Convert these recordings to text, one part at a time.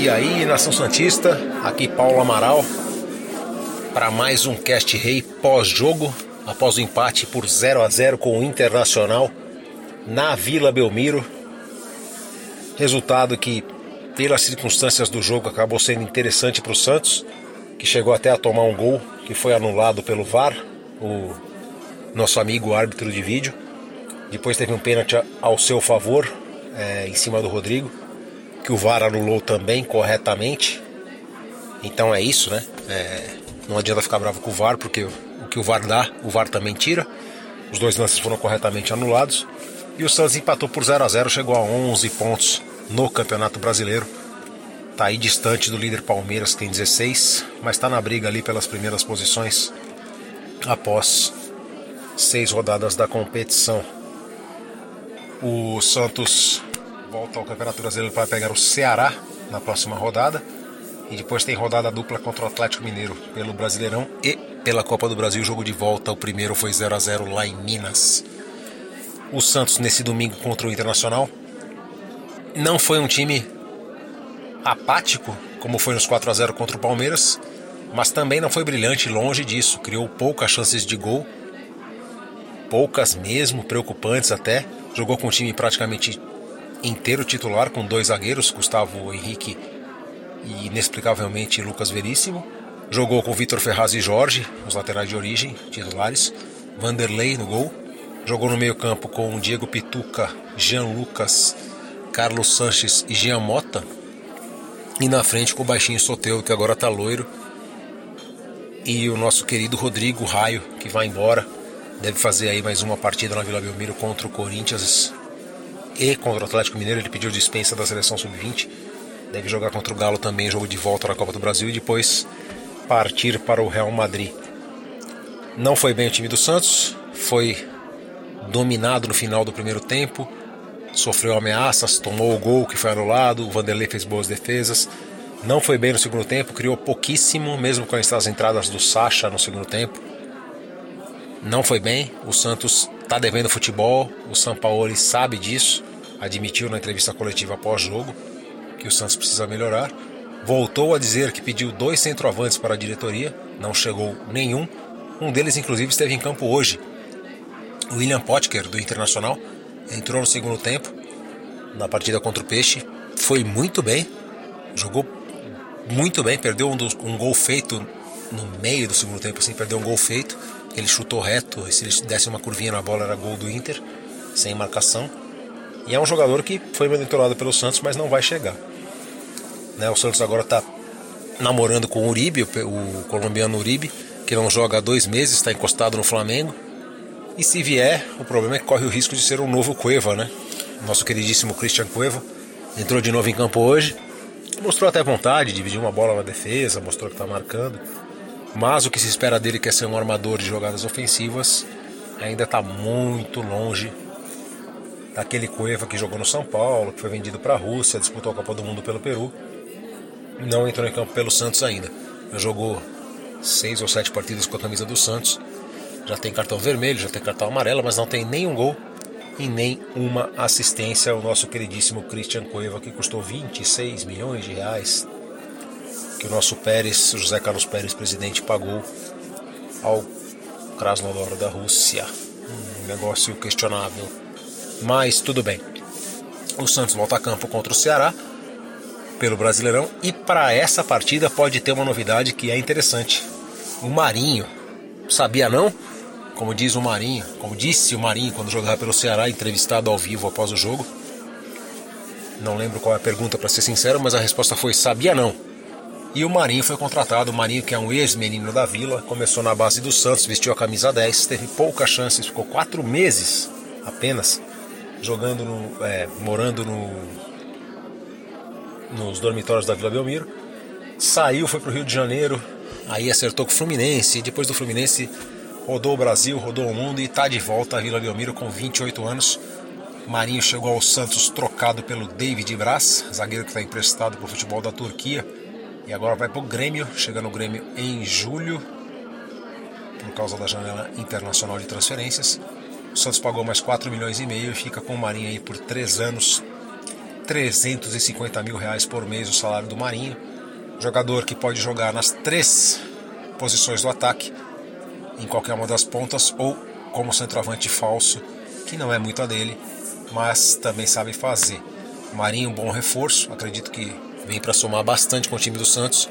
E aí, Nação Santista, aqui Paulo Amaral para mais um Cast Rei pós-jogo, após o empate por 0 a 0 com o Internacional na Vila Belmiro. Resultado que, pelas circunstâncias do jogo, acabou sendo interessante para o Santos, que chegou até a tomar um gol que foi anulado pelo VAR, o nosso amigo árbitro de vídeo. Depois teve um pênalti ao seu favor, é, em cima do Rodrigo que o VAR anulou também corretamente. Então é isso, né? É, não adianta ficar bravo com o VAR, porque o que o VAR dá, o VAR também tira. Os dois lances foram corretamente anulados. E o Santos empatou por 0 a 0 chegou a 11 pontos no Campeonato Brasileiro. Está aí distante do líder Palmeiras, que tem 16, mas está na briga ali pelas primeiras posições após seis rodadas da competição. O Santos volta ao Campeonato Brasileiro para pegar o Ceará na próxima rodada. E depois tem rodada dupla contra o Atlético Mineiro pelo Brasileirão e pela Copa do Brasil. Jogo de volta, o primeiro foi 0 a 0 lá em Minas. O Santos nesse domingo contra o Internacional não foi um time apático, como foi nos 4 a 0 contra o Palmeiras, mas também não foi brilhante, longe disso. Criou poucas chances de gol, poucas mesmo, preocupantes até. Jogou com um time praticamente inteiro titular com dois zagueiros, Gustavo Henrique e inexplicavelmente Lucas Veríssimo. Jogou com Vitor Ferraz e Jorge, os laterais de origem, titulares. Vanderlei no gol. Jogou no meio-campo com Diego Pituca, Jean Lucas, Carlos Sanches e Jean Mota. E na frente com o baixinho Soteu, que agora tá loiro. E o nosso querido Rodrigo Raio, que vai embora. Deve fazer aí mais uma partida na Vila Belmiro contra o Corinthians e contra o Atlético Mineiro. Ele pediu dispensa da seleção sub-20. Deve jogar contra o Galo também, jogo de volta na Copa do Brasil e depois partir para o Real Madrid. Não foi bem o time do Santos, foi dominado no final do primeiro tempo, sofreu ameaças, tomou o gol que foi anulado, o Vanderlei fez boas defesas. Não foi bem no segundo tempo, criou pouquíssimo, mesmo com as entradas do Sacha no segundo tempo. Não foi bem, o Santos está devendo futebol, o São Paulo sabe disso admitiu na entrevista coletiva após jogo que o Santos precisa melhorar. Voltou a dizer que pediu dois centroavantes para a diretoria, não chegou nenhum. Um deles, inclusive, esteve em campo hoje. O William Potker, do Internacional, entrou no segundo tempo na partida contra o Peixe. Foi muito bem, jogou muito bem, perdeu um, um gol feito no meio do segundo tempo, assim, perdeu um gol feito. Ele chutou reto, se ele desse uma curvinha na bola era gol do Inter, sem marcação. E é um jogador que foi monitorado pelo Santos, mas não vai chegar. Né, o Santos agora está namorando com o Uribe, o, colombiano Uribe, que não joga há dois meses, está encostado no Flamengo. E se vier, o problema é que corre o risco de ser um novo Cueva, né? Nosso queridíssimo Christian Cueva entrou de novo em campo hoje. Mostrou até vontade, dividiu uma bola na defesa, mostrou que está marcando. Mas o que se espera dele, que é ser um armador de jogadas ofensivas, ainda está muito longe daquele Cueva que jogou no São Paulo, que foi vendido para a Rússia, disputou a Copa do Mundo pelo Peru, não entrou em campo pelo Santos ainda. Jogou seis ou sete partidas com a camisa do Santos, já tem cartão vermelho, já tem cartão amarelo, mas não tem nenhum gol e nem uma assistência ao nosso queridíssimo Christian Cueva, que custou 26 milhões de reais, que o nosso Pérez, José Carlos Pérez, presidente, pagou ao Krasnodar da Rússia. Um negócio questionável mas tudo bem. O Santos volta a campo contra o Ceará pelo Brasileirão e para essa partida pode ter uma novidade que é interessante. O Marinho, sabia não? Como diz o Marinho, como disse o Marinho quando jogava pelo Ceará, entrevistado ao vivo após o jogo. Não lembro qual é a pergunta para ser sincero, mas a resposta foi sabia não. E o Marinho foi contratado, o Marinho que é um ex-menino da Vila, começou na base do Santos, vestiu a camisa 10, teve poucas chances, ficou quatro meses apenas jogando no, é, morando no, nos dormitórios da Vila Belmiro. Saiu, foi para o Rio de Janeiro, aí acertou com o Fluminense, depois do Fluminense rodou o Brasil, rodou o mundo e está de volta à Vila Belmiro com 28 anos. Marinho chegou ao Santos trocado pelo David Braz, zagueiro que está emprestado para o futebol da Turquia. E agora vai para o Grêmio, chega no Grêmio em julho, por causa da janela internacional de transferências. O Santos pagou mais 4 milhões e meio e fica com o Marinho aí por 3 anos 350 mil reais por mês o salário do Marinho. Jogador que pode jogar nas três posições do ataque, em qualquer uma das pontas, ou como centroavante falso, que não é muito a dele, mas também sabe fazer. Marinho, um bom reforço, acredito que vem para somar bastante com o time do Santos,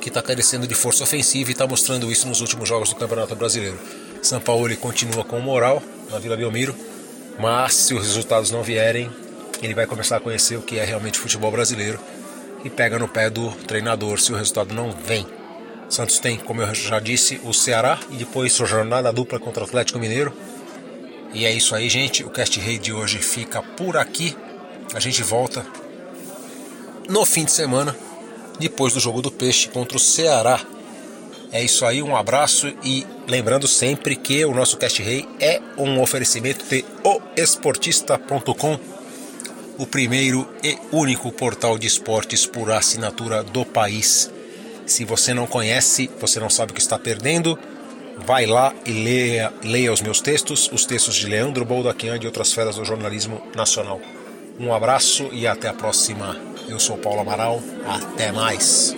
que está carecendo de força ofensiva e está mostrando isso nos últimos jogos do Campeonato Brasileiro. São Paulo continua com moral na Vila Belmiro, mas se os resultados não vierem, ele vai começar a conhecer o que é realmente futebol brasileiro e pega no pé do treinador se o resultado não vem. Santos tem, como eu já disse, o Ceará e depois sua jornada dupla contra o Atlético Mineiro. E é isso aí, gente. O Cast Rei de hoje fica por aqui. A gente volta no fim de semana, depois do jogo do Peixe contra o Ceará. É isso aí, um abraço e lembrando sempre que o nosso Cast Rei é um oferecimento de oesportista.com o primeiro e único portal de esportes por assinatura do país. Se você não conhece, você não sabe o que está perdendo, vai lá e leia, leia os meus textos, os textos de Leandro Boldaquian e outras feras do jornalismo nacional. Um abraço e até a próxima. Eu sou Paulo Amaral, até mais.